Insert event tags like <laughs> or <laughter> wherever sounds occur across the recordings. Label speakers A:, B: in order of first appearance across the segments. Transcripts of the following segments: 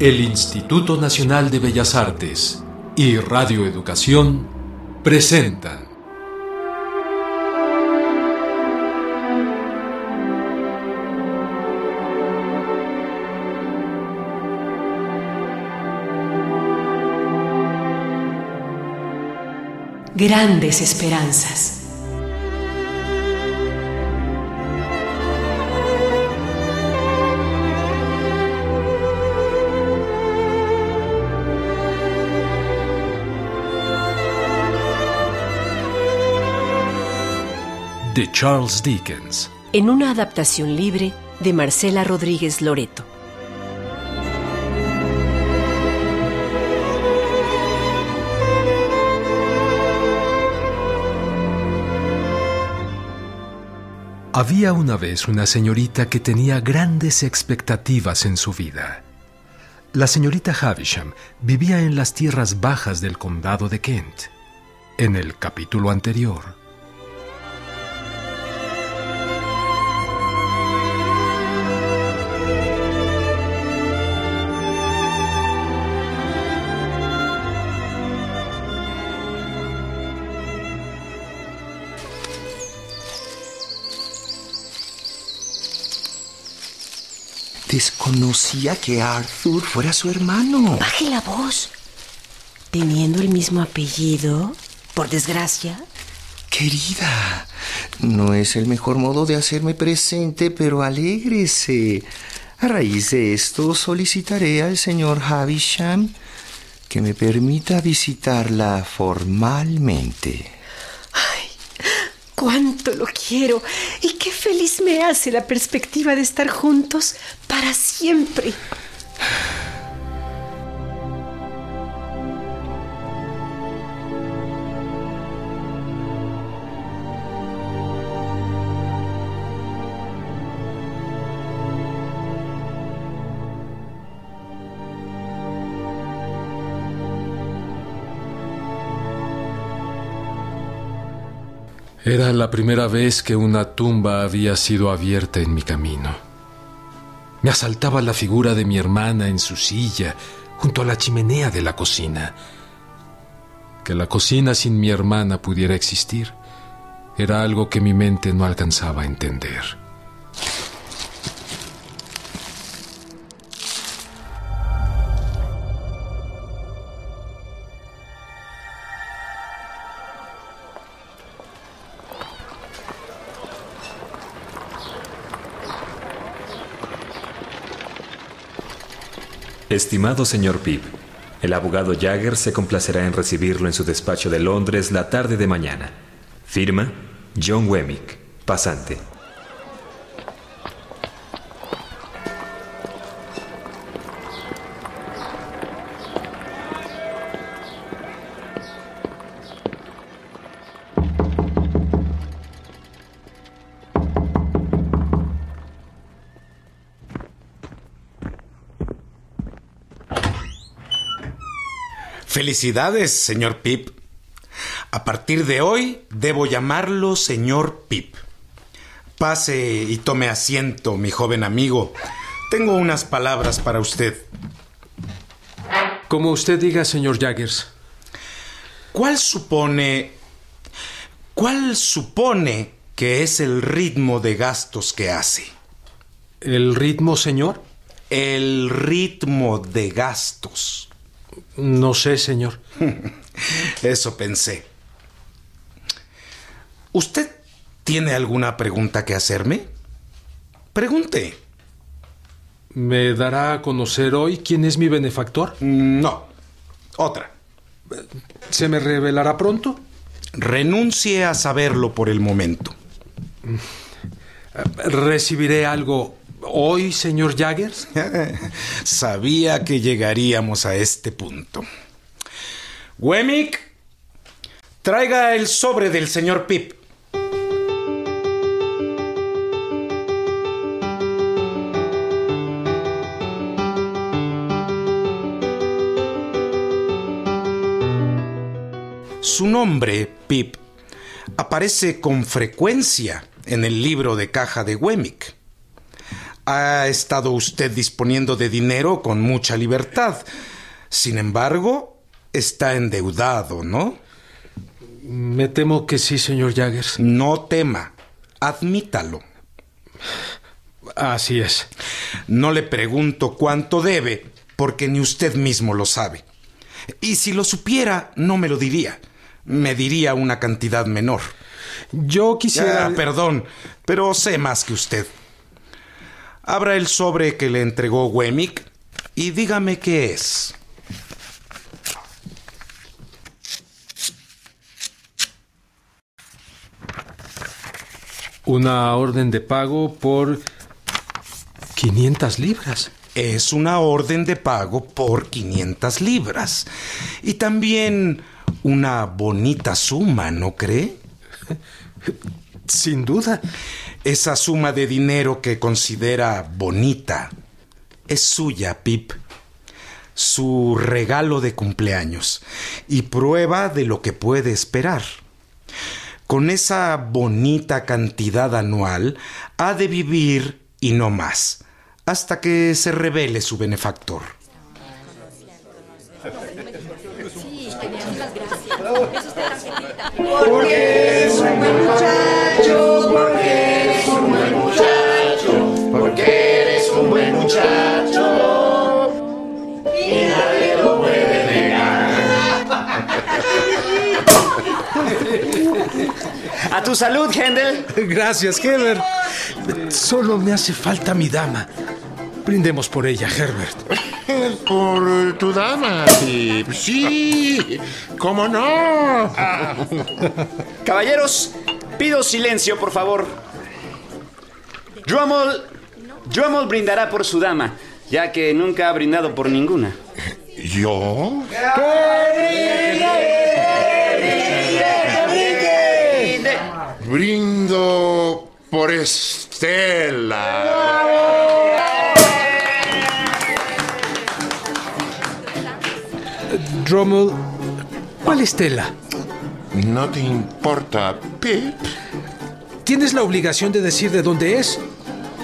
A: El Instituto Nacional de Bellas Artes y Radio Educación presenta
B: Grandes Esperanzas.
A: De Charles Dickens.
B: En una adaptación libre de Marcela Rodríguez Loreto.
A: Había una vez una señorita que tenía grandes expectativas en su vida. La señorita Havisham vivía en las tierras bajas del condado de Kent. En el capítulo anterior,
C: Desconocía que Arthur fuera su hermano.
B: Baje la voz. Teniendo el mismo apellido, por desgracia.
C: Querida, no es el mejor modo de hacerme presente, pero alégrese. A raíz de esto solicitaré al señor Havisham que me permita visitarla formalmente.
B: Cuánto lo quiero y qué feliz me hace la perspectiva de estar juntos para siempre.
A: Era la primera vez que una tumba había sido abierta en mi camino. Me asaltaba la figura de mi hermana en su silla, junto a la chimenea de la cocina. Que la cocina sin mi hermana pudiera existir era algo que mi mente no alcanzaba a entender.
D: Estimado señor Pip, el abogado Jagger se complacerá en recibirlo en su despacho de Londres la tarde de mañana. Firma John Wemmick, pasante.
E: Felicidades, señor Pip. A partir de hoy debo llamarlo señor Pip. Pase y tome asiento, mi joven amigo. Tengo unas palabras para usted.
A: Como usted diga, señor Jaggers.
E: ¿Cuál supone... ¿Cuál supone que es el ritmo de gastos que hace?
A: ¿El ritmo, señor?
E: El ritmo de gastos.
A: No sé, señor. <laughs>
E: Eso pensé. ¿Usted tiene alguna pregunta que hacerme? Pregunte.
A: ¿Me dará a conocer hoy quién es mi benefactor?
E: No. Otra.
A: ¿Se me revelará pronto?
E: Renuncie a saberlo por el momento.
A: ¿Recibiré algo hoy, señor Jaggers? <laughs>
E: Sabía que llegaríamos a este punto. Wemmick, Traiga el sobre del señor Pip. Su nombre, Pip, aparece con frecuencia en el libro de caja de Wemmick. Ha estado usted disponiendo de dinero con mucha libertad. Sin embargo, está endeudado, ¿no?
A: Me temo que sí, señor Jaggers.
E: No tema. Admítalo.
A: Así es.
E: No le pregunto cuánto debe, porque ni usted mismo lo sabe. Y si lo supiera, no me lo diría. Me diría una cantidad menor.
A: Yo quisiera...
E: Ah, perdón, pero sé más que usted. Abra el sobre que le entregó Wemmick y dígame qué es.
A: Una orden de pago por 500 libras.
E: Es una orden de pago por 500 libras. Y también una bonita suma, ¿no cree? <laughs>
A: Sin duda.
E: Esa suma de dinero que considera bonita es suya, Pip. Su regalo de cumpleaños y prueba de lo que puede esperar. Con esa bonita cantidad anual ha de vivir y no más, hasta que se revele su benefactor.
F: Porque eres un muchacho, <laughs>
G: A tu salud, Hendel.
A: Gracias, Herbert. Solo me hace falta mi dama. Brindemos por ella, Herbert.
H: Por tu dama, Pip. Sí, ¿cómo no? <laughs>
G: Caballeros, pido silencio, por favor. Drummond, Drummond brindará por su dama, ya que nunca ha brindado por ninguna.
H: ¿Yo? Por Estela.
A: Drommel, ¿cuál Estela?
H: ¿No te importa, Pip?
A: Tienes la obligación de decir de dónde es.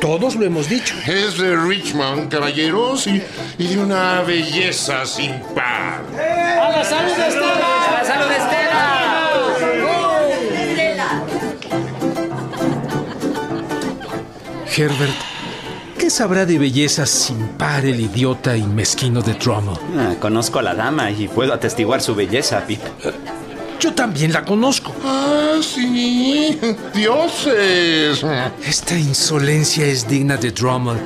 A: Todos lo hemos dicho.
H: Es de Richmond, caballeros, y, y de una belleza sin par.
G: ¡A la salud de Estela! ¡A la salud de Estela!
A: Herbert, ¿qué sabrá de belleza sin par el idiota y mezquino de Drummel?
G: Ah, conozco a la dama y puedo atestiguar su belleza, Pip.
A: Yo también la conozco.
H: Ah, sí, dioses.
A: Esta insolencia es digna de Drummel.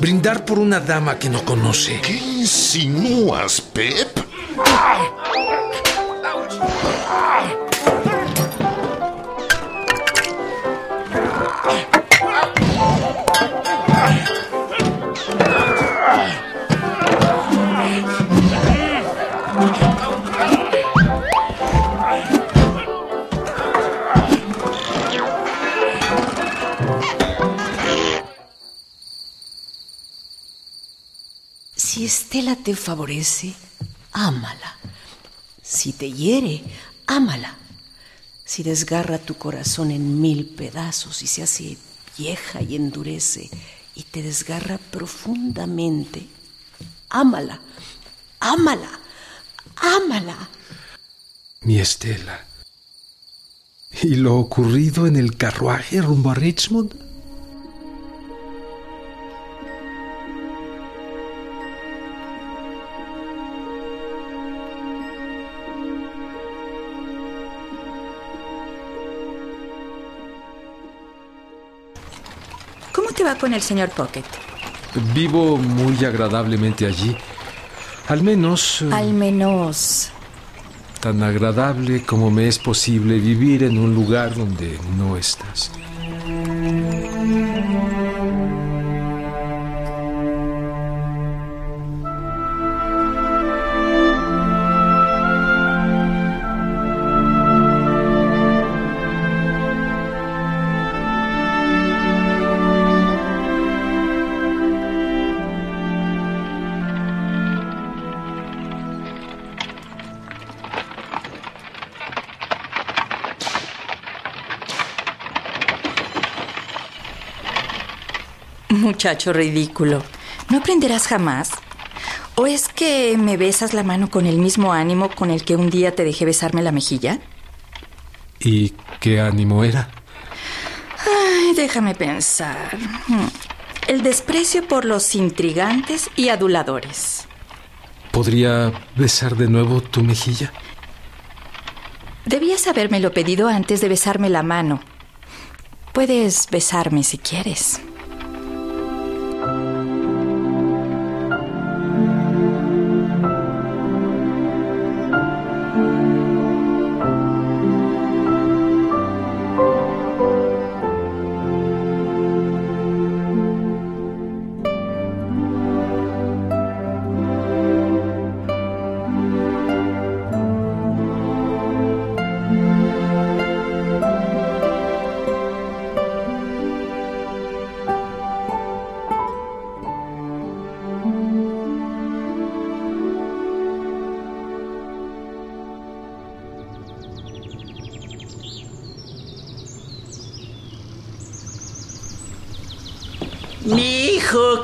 A: Brindar por una dama que no conoce.
H: ¿Qué insinúas, Pep?
B: Estela te favorece, ámala. Si te hiere, ámala. Si desgarra tu corazón en mil pedazos y se hace vieja y endurece y te desgarra profundamente, ámala, ámala, ámala.
A: Mi Estela. ¿Y lo ocurrido en el carruaje rumbo a Richmond?
I: Va con el señor Pocket?
A: Vivo muy agradablemente allí. Al menos eh,
I: Al menos.
A: tan agradable como me es posible vivir en un lugar donde no estás.
I: Muchacho ridículo. ¿No aprenderás jamás? ¿O es que me besas la mano con el mismo ánimo con el que un día te dejé besarme la mejilla?
A: ¿Y qué ánimo era?
I: Ay, déjame pensar. Hmm. El desprecio por los intrigantes y aduladores.
A: ¿Podría besar de nuevo tu mejilla?
I: Debías habérmelo pedido antes de besarme la mano. Puedes besarme si quieres.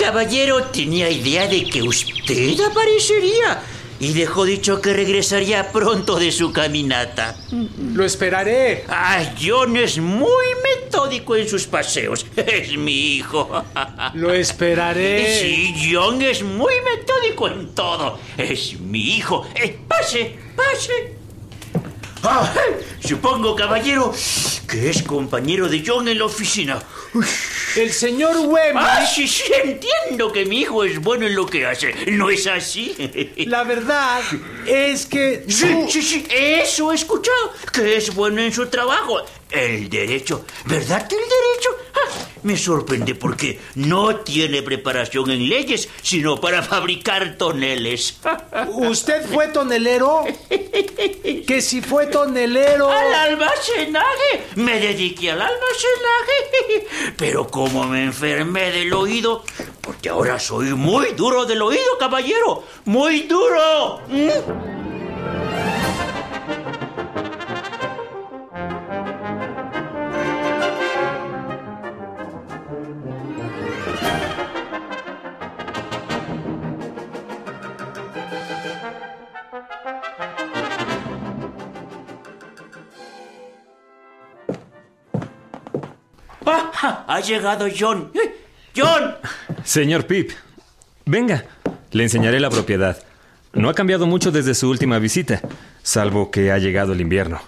J: Caballero, tenía idea de que usted aparecería y dejó dicho que regresaría pronto de su caminata.
K: Lo esperaré.
J: Ah, John es muy metódico en sus paseos. <laughs> Es mi hijo. <laughs>
K: Lo esperaré.
J: Sí, John es muy metódico en todo. Es mi hijo. Eh, pase, pase. Ah, supongo, caballero, que es compañero de John en la oficina.
K: El señor Wemmick.
J: Ah, sí, sí, entiendo que mi hijo es bueno en lo que hace. ¿No es así? <laughs>
K: La verdad es que.
J: Sí, sí, sí, eso he escuchado. Que es bueno en su trabajo. El derecho. ¿Verdad que el derecho? Me sorprende porque no tiene preparación en leyes, sino para fabricar toneles.
K: ¿Usted fue tonelero? Que si fue tonelero.
J: ¡Al almacenaje! Me dediqué al almacenaje. Pero como me enfermé del oído, porque ahora soy muy duro del oído, caballero. ¡Muy duro! ¿Mm? Ah, ha llegado John. Eh, ¡John!
D: Señor Pip, venga, le enseñaré la propiedad. No ha cambiado mucho desde su última visita, salvo que ha llegado el invierno.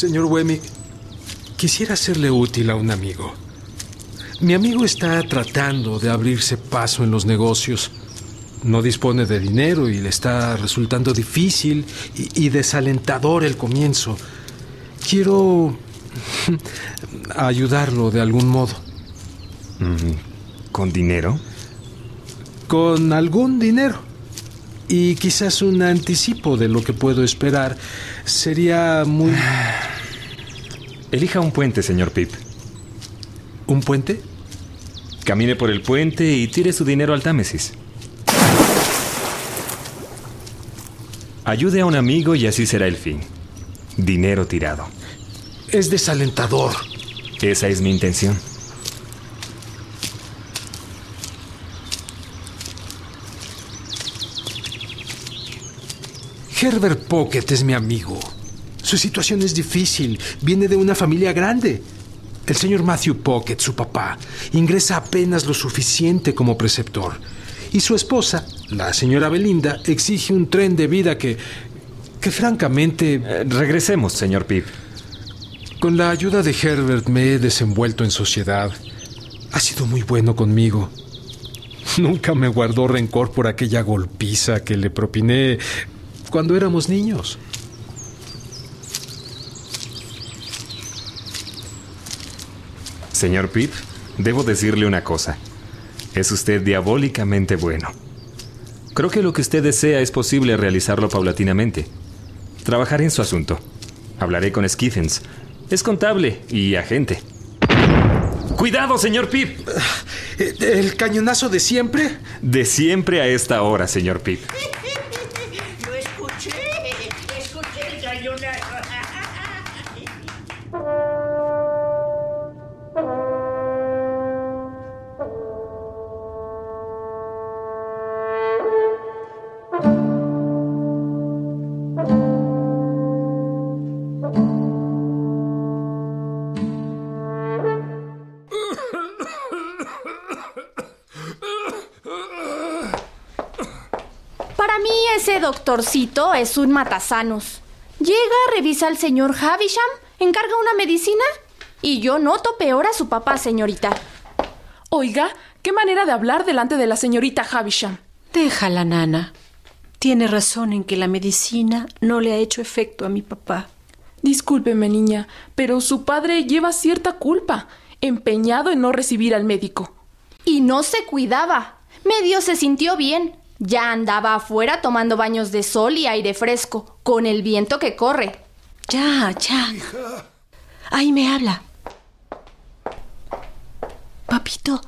A: Señor Wemmick, quisiera serle útil a un amigo. Mi amigo está tratando de abrirse paso en los negocios. No dispone de dinero y le está resultando difícil y, y desalentador el comienzo. Quiero <laughs> ayudarlo de algún modo.
D: Mm, ¿Con dinero?
A: Con algún dinero. Y quizás un anticipo de lo que puedo esperar sería muy... <sighs> <sighs>
D: Elija un puente, señor Pip.
A: ¿Un puente?
D: Camine por el puente y tire su dinero al Támesis. Ayude a un amigo y así será el fin. Dinero tirado.
A: Es desalentador.
D: Esa es mi intención.
A: Herbert Pocket es mi amigo. Su situación es difícil. Viene de una familia grande. El señor Matthew Pocket, su papá, ingresa apenas lo suficiente como preceptor. Y su esposa, la señora Belinda, exige un tren de vida que... que francamente...
D: Eh, regresemos, señor Pip.
A: Con la ayuda de Herbert me he desenvuelto en sociedad. Ha sido muy bueno conmigo. Nunca me guardó rencor por aquella golpiza que le propiné cuando éramos niños.
D: Señor Pip, debo decirle una cosa. Es usted diabólicamente bueno. Creo que lo que usted desea es posible realizarlo paulatinamente. Trabajaré en su asunto. Hablaré con Skiffens. Es contable y agente. ¡Cuidado, señor Pip!
A: ¿El cañonazo de siempre?
D: De siempre a esta hora, señor Pip.
L: Ese doctorcito es un matasanos. Llega, revisa al señor Havisham, encarga una medicina y yo noto peor a su papá, señorita.
M: Oiga, qué manera de hablar delante de la señorita Havisham.
B: Déjala, nana. Tiene razón en que la medicina no le ha hecho efecto a mi papá.
M: Discúlpeme, niña, pero su padre lleva cierta culpa, empeñado en no recibir al médico.
L: Y no se cuidaba. Medio se sintió bien. Ya andaba afuera tomando baños de sol y aire fresco, con el viento que corre.
B: Ya, ya. Ahí me habla. Papito,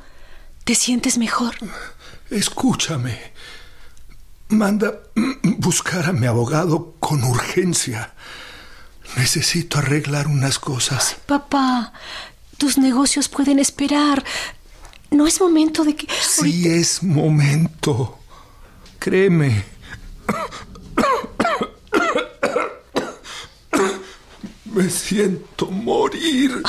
B: ¿te sientes mejor?
N: Escúchame. Manda buscar a mi abogado con urgencia. Necesito arreglar unas cosas.
B: Papá, tus negocios pueden esperar. No es momento de que...
N: Sí es momento. Créeme. Me siento morir.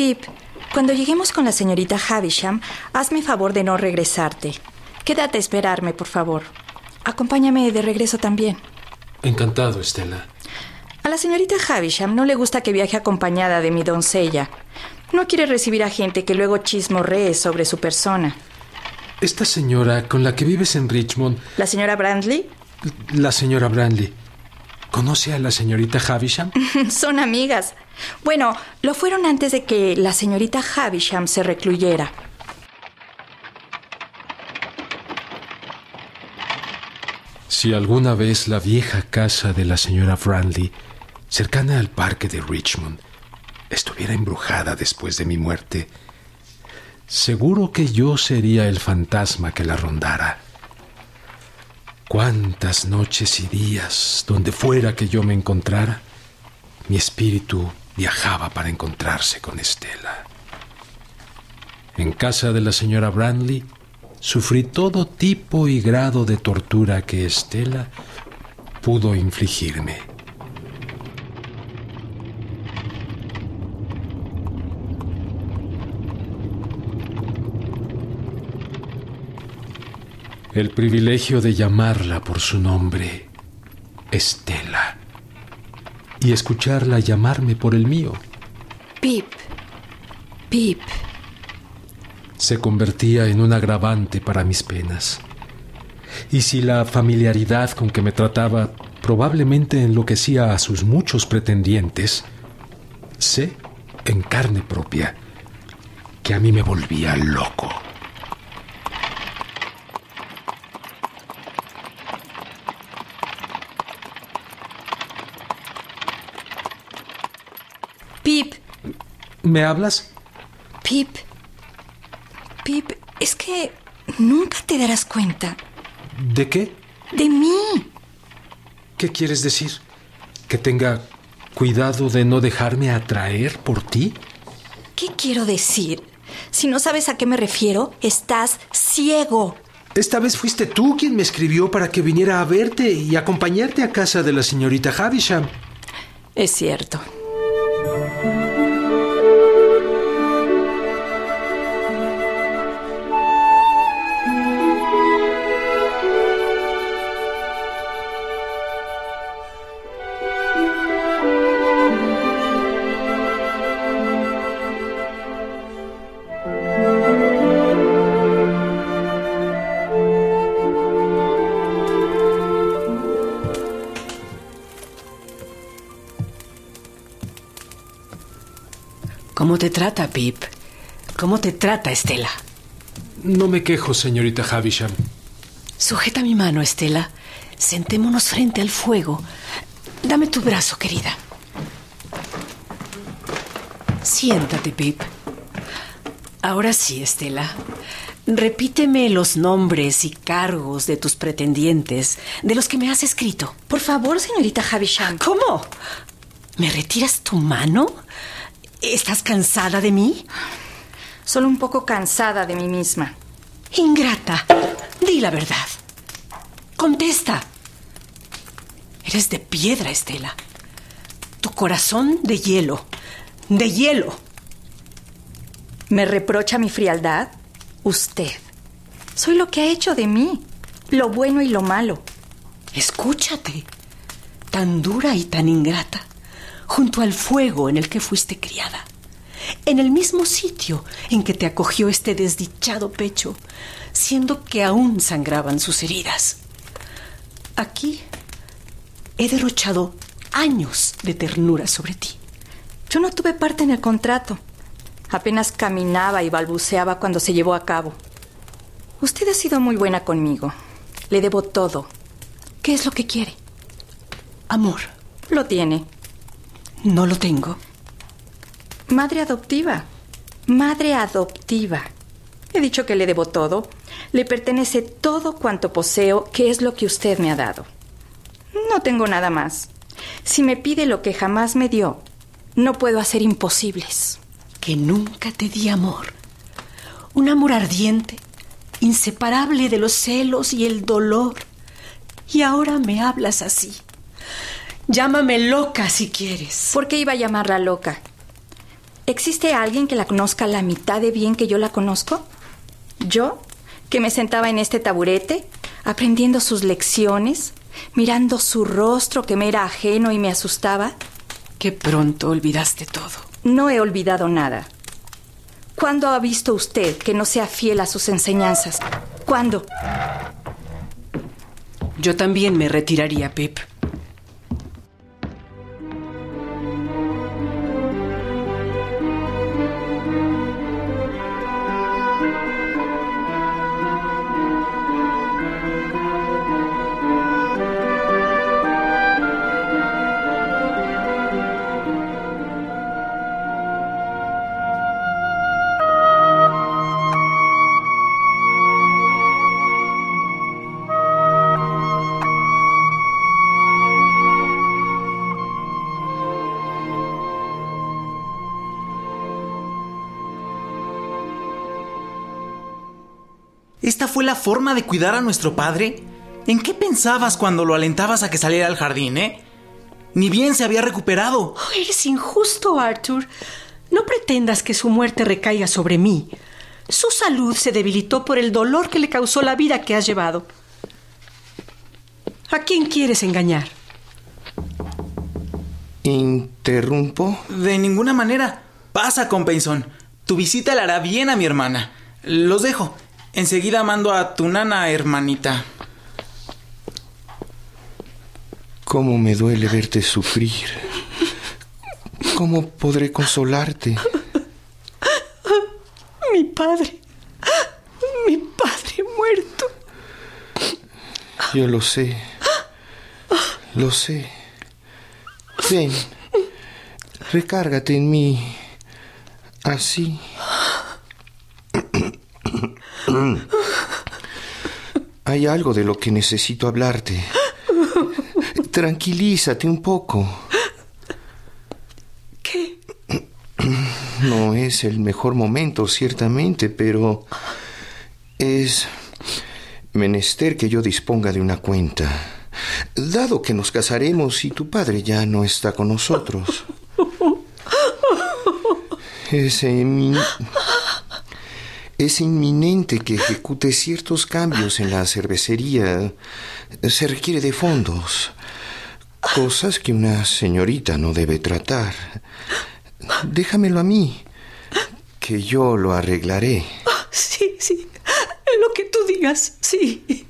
I: Pip, cuando lleguemos con la señorita Havisham, hazme favor de no regresarte. Quédate a esperarme, por favor. Acompáñame de regreso también.
A: Encantado, Estela.
I: A la señorita Havisham no le gusta que viaje acompañada de mi doncella. No quiere recibir a gente que luego chismorree sobre su persona.
A: Esta señora con la que vives en Richmond,
I: ¿La señora Brandley?
A: la señora Brandley, ¿conoce a la señorita Havisham? <laughs>
I: Son amigas. Bueno, lo fueron antes de que la señorita Havisham se recluyera.
A: Si alguna vez la vieja casa de la señora Brandley, cercana al parque de Richmond, estuviera embrujada después de mi muerte, seguro que yo sería el fantasma que la rondara. Cuántas noches y días, donde fuera que yo me encontrara, mi espíritu viajaba para encontrarse con Estela. En casa de la señora Brandley sufrí todo tipo y grado de tortura que Estela pudo infligirme. El privilegio de llamarla por su nombre, Estela, y escucharla llamarme por el mío.
B: Pip. Pip.
A: se convertía en un agravante para mis penas. Y si la familiaridad con que me trataba probablemente enloquecía a sus muchos pretendientes, sé en carne propia que a mí me volvía loco.
I: Pip,
A: ¿Me hablas?
I: Pip. Pip, es que nunca te darás cuenta.
A: ¿De qué?
I: De mí.
A: ¿Qué quieres decir? ¿Que tenga cuidado de no dejarme atraer por ti?
I: ¿Qué quiero decir? Si no sabes a qué me refiero, estás ciego.
A: Esta vez fuiste tú quien me escribió para que viniera a verte y acompañarte a casa de la señorita Havisham.
I: Es cierto.
B: ¿Cómo te trata, Pip? ¿Cómo te trata, Estela?
A: No me quejo, señorita Havisham.
B: Sujeta mi mano, Estela. Sentémonos frente al fuego. Dame tu brazo, querida. Siéntate, Pip. Ahora sí, Estela. Repíteme los nombres y cargos de tus pretendientes, de los que me has escrito.
I: Por favor, señorita Havisham.
B: ¿Cómo? ¿Me retiras tu mano? ¿Estás cansada de mí?
I: Solo un poco cansada de mí misma.
B: Ingrata, di la verdad. Contesta. Eres de piedra, Estela. Tu corazón de hielo. De hielo.
I: ¿Me reprocha mi frialdad? Usted. Soy lo que ha hecho de mí. Lo bueno y lo malo.
B: Escúchate. Tan dura y tan ingrata. Junto al fuego en el que fuiste criada. En el mismo sitio en que te acogió este desdichado pecho, siendo que aún sangraban sus heridas. Aquí he derrochado años de ternura sobre ti.
I: Yo no tuve parte en el contrato. Apenas caminaba y balbuceaba cuando se llevó a cabo. Usted ha sido muy buena conmigo. Le debo todo. ¿Qué es lo que quiere?
B: Amor.
I: Lo tiene.
B: No lo tengo.
I: Madre adoptiva. Madre adoptiva. He dicho que le debo todo. Le pertenece todo cuanto poseo, que es lo que usted me ha dado. No tengo nada más. Si me pide lo que jamás me dio, no puedo hacer imposibles.
B: Que nunca te di amor. Un amor ardiente, inseparable de los celos y el dolor. Y ahora me hablas así. Llámame loca si quieres.
I: ¿Por qué iba a llamarla loca? ¿Existe alguien que la conozca la mitad de bien que yo la conozco? ¿Yo? Que me sentaba en este taburete, aprendiendo sus lecciones, mirando su rostro que me era ajeno y me asustaba.
B: Qué pronto olvidaste todo.
I: No he olvidado nada. ¿Cuándo ha visto usted que no sea fiel a sus enseñanzas? ¿Cuándo?
B: Yo también me retiraría, Pip.
O: ¿Esta fue la forma de cuidar a nuestro padre? ¿En qué pensabas cuando lo alentabas a que saliera al jardín, eh? Ni bien se había recuperado.
B: Oh, eres injusto, Arthur. No pretendas que su muerte recaiga sobre mí. Su salud se debilitó por el dolor que le causó la vida que has llevado. ¿A quién quieres engañar?
C: ¿Interrumpo?
O: De ninguna manera. Pasa, Compeyson. Tu visita le hará bien a mi hermana. Los dejo. Enseguida mando a tu nana, hermanita.
C: ¿Cómo me duele verte sufrir? ¿Cómo podré consolarte?
B: Mi padre. Mi padre muerto.
C: Yo lo sé. Lo sé. Ven. Recárgate en mí. Así. Hay algo de lo que necesito hablarte. Tranquilízate un poco.
B: ¿Qué?
C: No es el mejor momento, ciertamente, pero es menester que yo disponga de una cuenta. Dado que nos casaremos y tu padre ya no está con nosotros. <laughs> Es, inmin- es inminente que ejecute ciertos cambios en la cervecería. Se requiere de fondos. Cosas que una señorita no debe tratar. Déjamelo a mí, que yo lo arreglaré.
B: Sí, sí. Lo que tú digas, sí.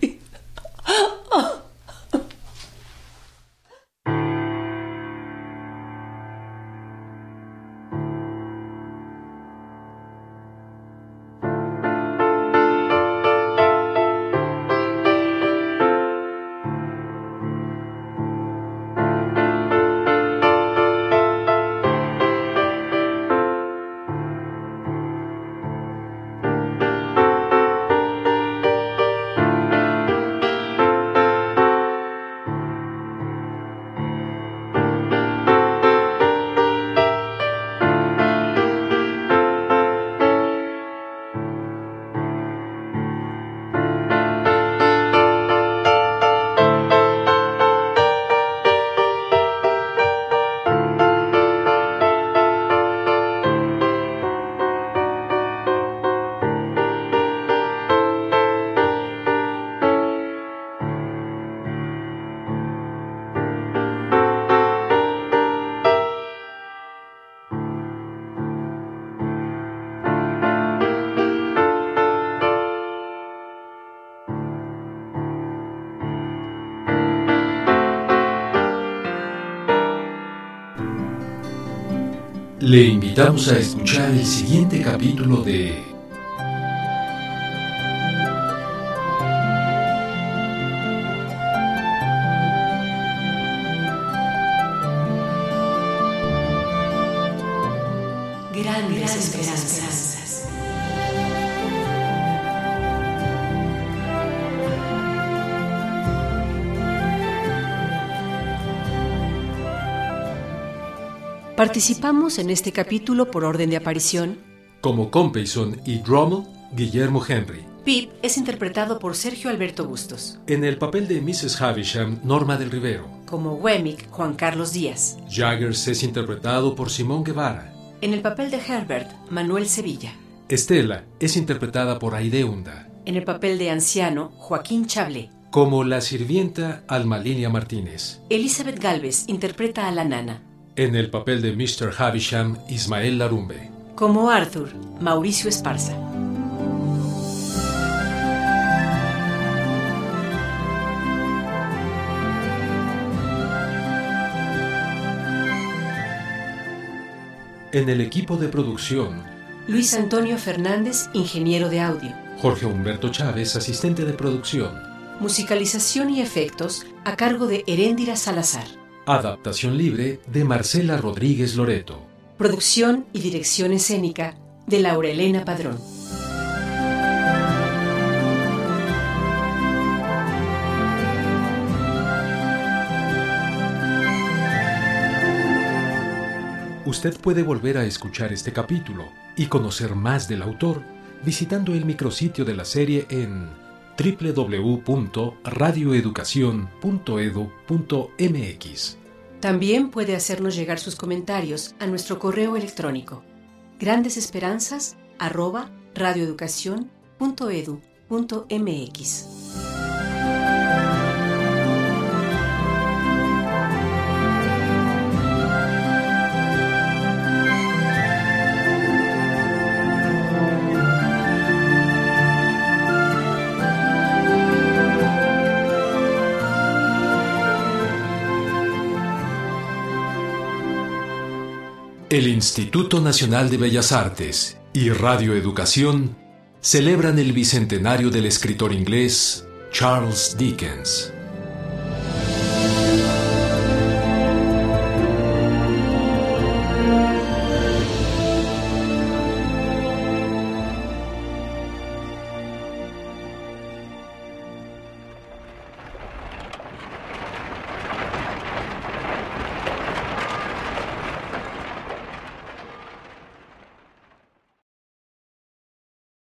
A: Le invitamos a escuchar el siguiente capítulo de
B: Grandes esperanzas. Participamos en este capítulo por orden de aparición.
A: como Compeyson y Drummond, Guillermo Henry.
B: Pip es interpretado por Sergio Alberto Bustos.
A: En el papel de Mrs. Havisham, Norma del Rivero.
B: Como Wemmick, Juan Carlos Díaz.
A: Jaggers es interpretado por Simón Guevara.
B: En el papel de Herbert, Manuel Sevilla.
A: Estela es interpretada por Aide Hunda.
B: En el papel de anciano, Joaquín Chablé.
A: Como la sirvienta Alma Lilia Martínez.
B: Elizabeth Galvez interpreta a la nana.
A: En el papel de Mr. Havisham, Ismael Larumbe.
B: Como Arthur, Mauricio Esparza.
A: En el equipo de producción,
B: Luis Antonio Fernández, ingeniero de audio.
A: Jorge Humberto Chávez, asistente de producción.
B: Musicalización y efectos a cargo de Heréndira Salazar.
A: Adaptación libre de Marcela Rodríguez Loreto.
B: Producción y dirección escénica de Laura Elena Padrón.
A: Usted puede volver a escuchar este capítulo y conocer más del autor visitando el micrositio de la serie en www.radioeducacion.edu.mx.
B: También puede hacernos llegar sus comentarios a nuestro correo electrónico grandesesperanzas
A: Instituto Nacional de Bellas Artes y Radio Educación celebran el bicentenario del escritor inglés Charles Dickens.